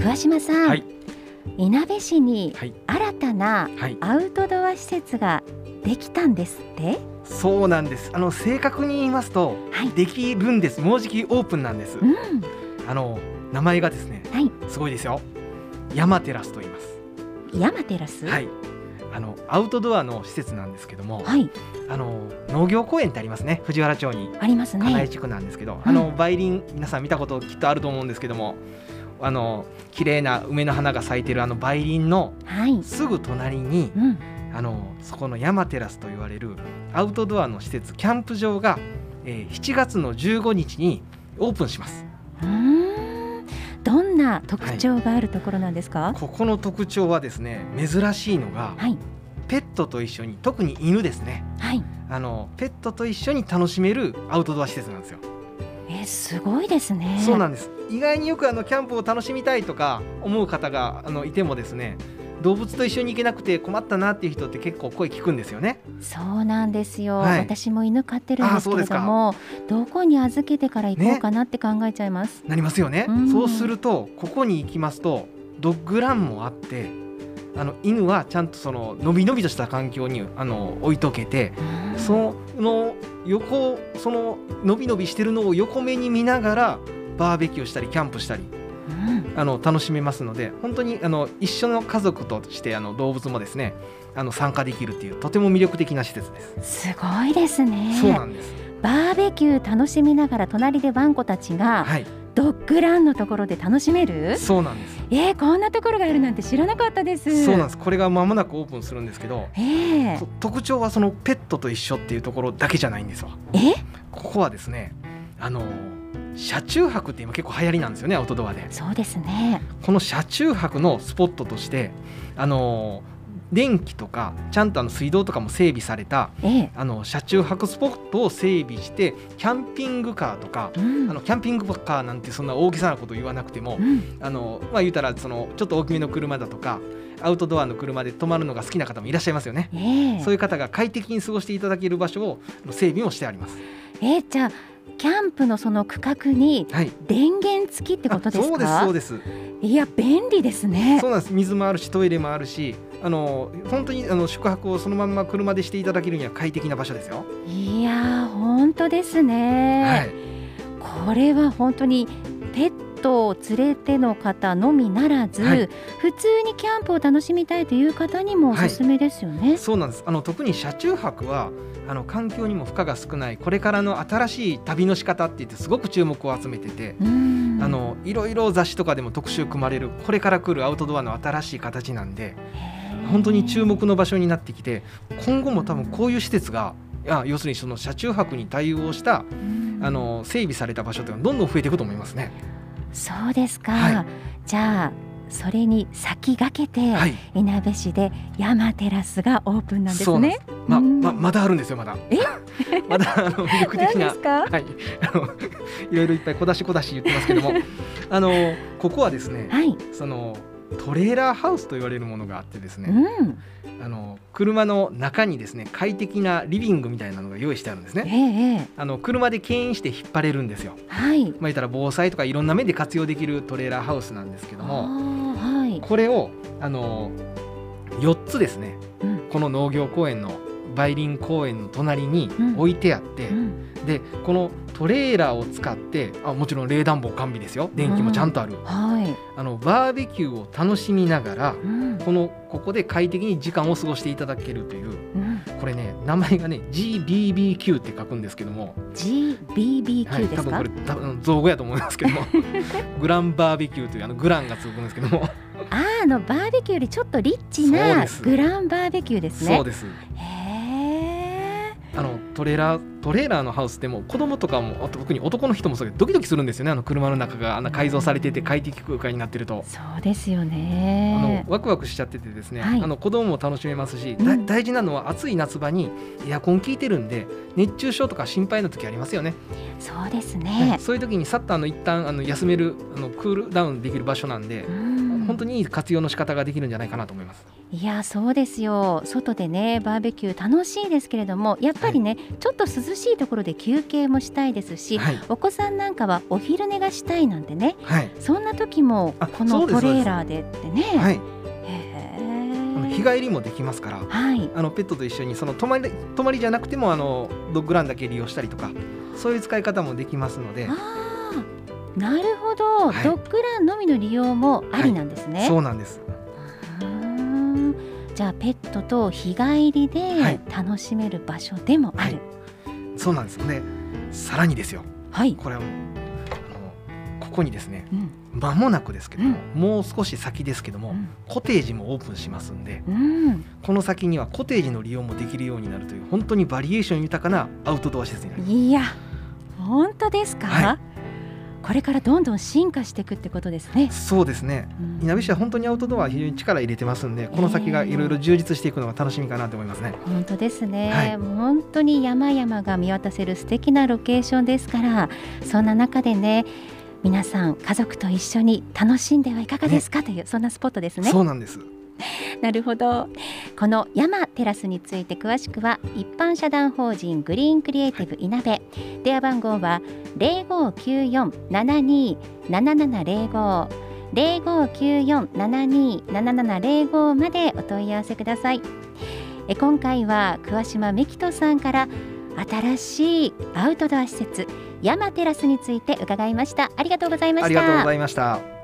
桑島さん、はい。いなべ市にはい。新たなはい。アウトドア施設ができたんですって？そうなんです。あの正確に言いますと、はい。できるんです。もうじきオープンなんです。うん。あの名前がですねはい。すごいですよ。山テラスと言います。山テラス？はい。あのアウトドアの施設なんですけども、はい。あの農業公園ってありますね。藤原町に。ありますね。金井地区なんですけど、んあの梅林皆さん見たこときっとあると思うんですけどもあの綺麗な梅の花が咲いてるあの梅林のはい。すぐ隣にうん。あのそこの山テラスと言われるアウトドアの施設キャンプ場が、えー7月の15日にオープンします。うーん。どんな特徴があるところなんですか？ここの特徴はですね珍しいのがはい。ペットと一緒に特に犬ですね。はい。あのペットと一緒に楽しめるアウトドア施設なんですよ。えすごいですね。そうなんです。意外によくあのキャンプを楽しみたいとか思う方があのいてもですね動物と一緒に行けなくて困ったなっていう人って結構声聞くんですよね。そうなんですよ、はい。私も犬飼ってるんですけれどもどこに預けてから行こうかなって考えちゃいます、なりますよね。うん。そうするとここに行きますとドッグランもあってあの犬はちゃんとそののびのびとした環境にあの置いとけてうん。その横そののびのびしてるのを横目に見ながらバーベキューしたりキャンプしたりうんあの楽しめますので本当にあの一緒の家族としてあの動物もですねあの参加できるっていうとても魅力的な施設です。すごいですねそうなんです。バーベキュー楽しみながら隣でワンコたちがはい、ドッグランのところで楽しめる？そうなんです。えー、こんなところがあるなんて知らなかったですそうなんです。これが間もなくオープンするんですけど、えーと特徴はそのペットと一緒っていうところだけじゃないんですわ。え？ここはですね、あの車中泊って今結構流行りなんですよねアウトドアで。そうですねこの車中泊のスポットとして、あの電気とかちゃんとあの水道とかも整備されたええあの車中泊スポットを整備してキャンピングカーとかうんあのキャンピングカーなんてそんな大げさなこと言わなくてもうんあのまあ言うたらそのちょっと大きめの車だとかアウトドアの車で泊まるのが好きな方もいらっしゃいますよね。ええそういう方が快適に過ごしていただける場所を整備もしてあります。えーじゃあキャンプのその区画にはい。電源付きってことですか？あそうですそうです。いや便利ですねそうなんです。水もあるしトイレもあるし、あの本当にあの宿泊をそのまんま車でしていただけるには快適な場所ですよ。いやー本当ですね、はい。これは本当にペットを連れての方のみならず、はい普通にキャンプを楽しみたいという方にもおすすめですよね。そうなんです。あの特に車中泊はあの環境にも負荷が少ないこれからの新しい旅の仕方って言ってすごく注目を集めてて。うんあのいろいろ雑誌とかでも特集組まれるこれから来るアウトドアの新しい形なんで本当に注目の場所になってきて今後も多分こういう施設がいや要するにその車中泊に対応したうんあの整備された場所というのはどんどん増えていくと思いますね。そうですか、はいじゃあそれに先駆けて、はい、いなべ市で山テラスがオープンなんですねそうなんで。まうんままだあるんですよまだ。え？まだあの魅力的な何です。か？はい、あのいろいろいっぱい小出し小出し言ってますけども あのここはですねはい。そのトレーラーハウスと言われるものがあってですね、うん。あの車の中にですね快適なリビングみたいなのが用意してあるんですえね。えええあの車で牽引して引っ張れるんですよ。はい。まあ言ったら防災とかいろんな面で活用できるトレーラーハウスなんですけどあも、ーはい。これをあの4つですね。うんこの農業公園の梅林公園の隣にうん置いてあって、うん。でこのトレーラーを使ってあもちろん冷暖房完備ですよ電気もちゃんとある、はい。あのバーベキューを楽しみながらうん。このここで快適に時間を過ごしていただけるといううん。これね名前がね GBBQ って書くんですけども、GBBQ ですか？多分これ多分造語やと思いますけども グランバーベキューというあのグランがつくんですけどもあのバーベキューよりちょっとリッチなグランバーベキューですね。そうですトレーラートレーラーのハウスでも子供とかもあと特に男の人もそうだけどドキドキするんですよねあの車の中があんな改造されてて快適空間になってると。そうですよあねの。ワクワクしちゃっててですね、はいあの子供も楽しめますし、だうん大事なのは暑い夏場にエアコン効いてるんで熱中症とか心配な時ありますよね、そうですね。そういう時にさっとあの一旦あの休めるあのクールダウンできる場所なんでう、ん本当にいい活用の仕方ができるんじゃないかなと思います。いやそうですよ。外でねバーベキュー楽しいですけれどもやっぱりね、ちょっと涼しいところで休憩もしたいですし、はい。お子さんなんかはお昼寝がしたいなんてねはい。そんな時もあこのトレーラーでってね、日ー。帰りもできますからはい。あのペットと一緒にその泊まり泊まりじゃなくてもあのドッグランだけ利用したりとかそういう使い方もできますので。なるほど、はい。ドッグランのみの利用もありなんですね、そうなんですじゃあペットと日帰りではい。楽しめる場所でもある。そうなんですよね。さらにですよ。はい、これはここにですねうん。間もなくですけども、もう少し先ですけども、うん。コテージもオープンしますんでうん、この先にはコテージの利用もできるようになるという本当にバリエーション豊かなアウトドア施設になります。いや本当ですか、はこれからどんどん進化していくってことですね、そうですね。うん。いなべ市は本当にアウトドア非常に力入れてますんでこの先がいろいろ充実していくのが楽しみかなと思いますね。本当ですね、はい。本当に山々が見渡せる素敵なロケーションですからそんな中でね皆さん家族と一緒に楽しんではいかがですか、というそんなスポットですね。そうなんです なるほど。この山テラスについて詳しくは一般社団法人グリーンクリエイティブい。なべ電話番号は0594-727705 0594-727705までお問い合わせください。え今回は桑島美希人さんから新しいアウトドア施設山テラスについて伺いました。ありがとうございました。ありがとうございました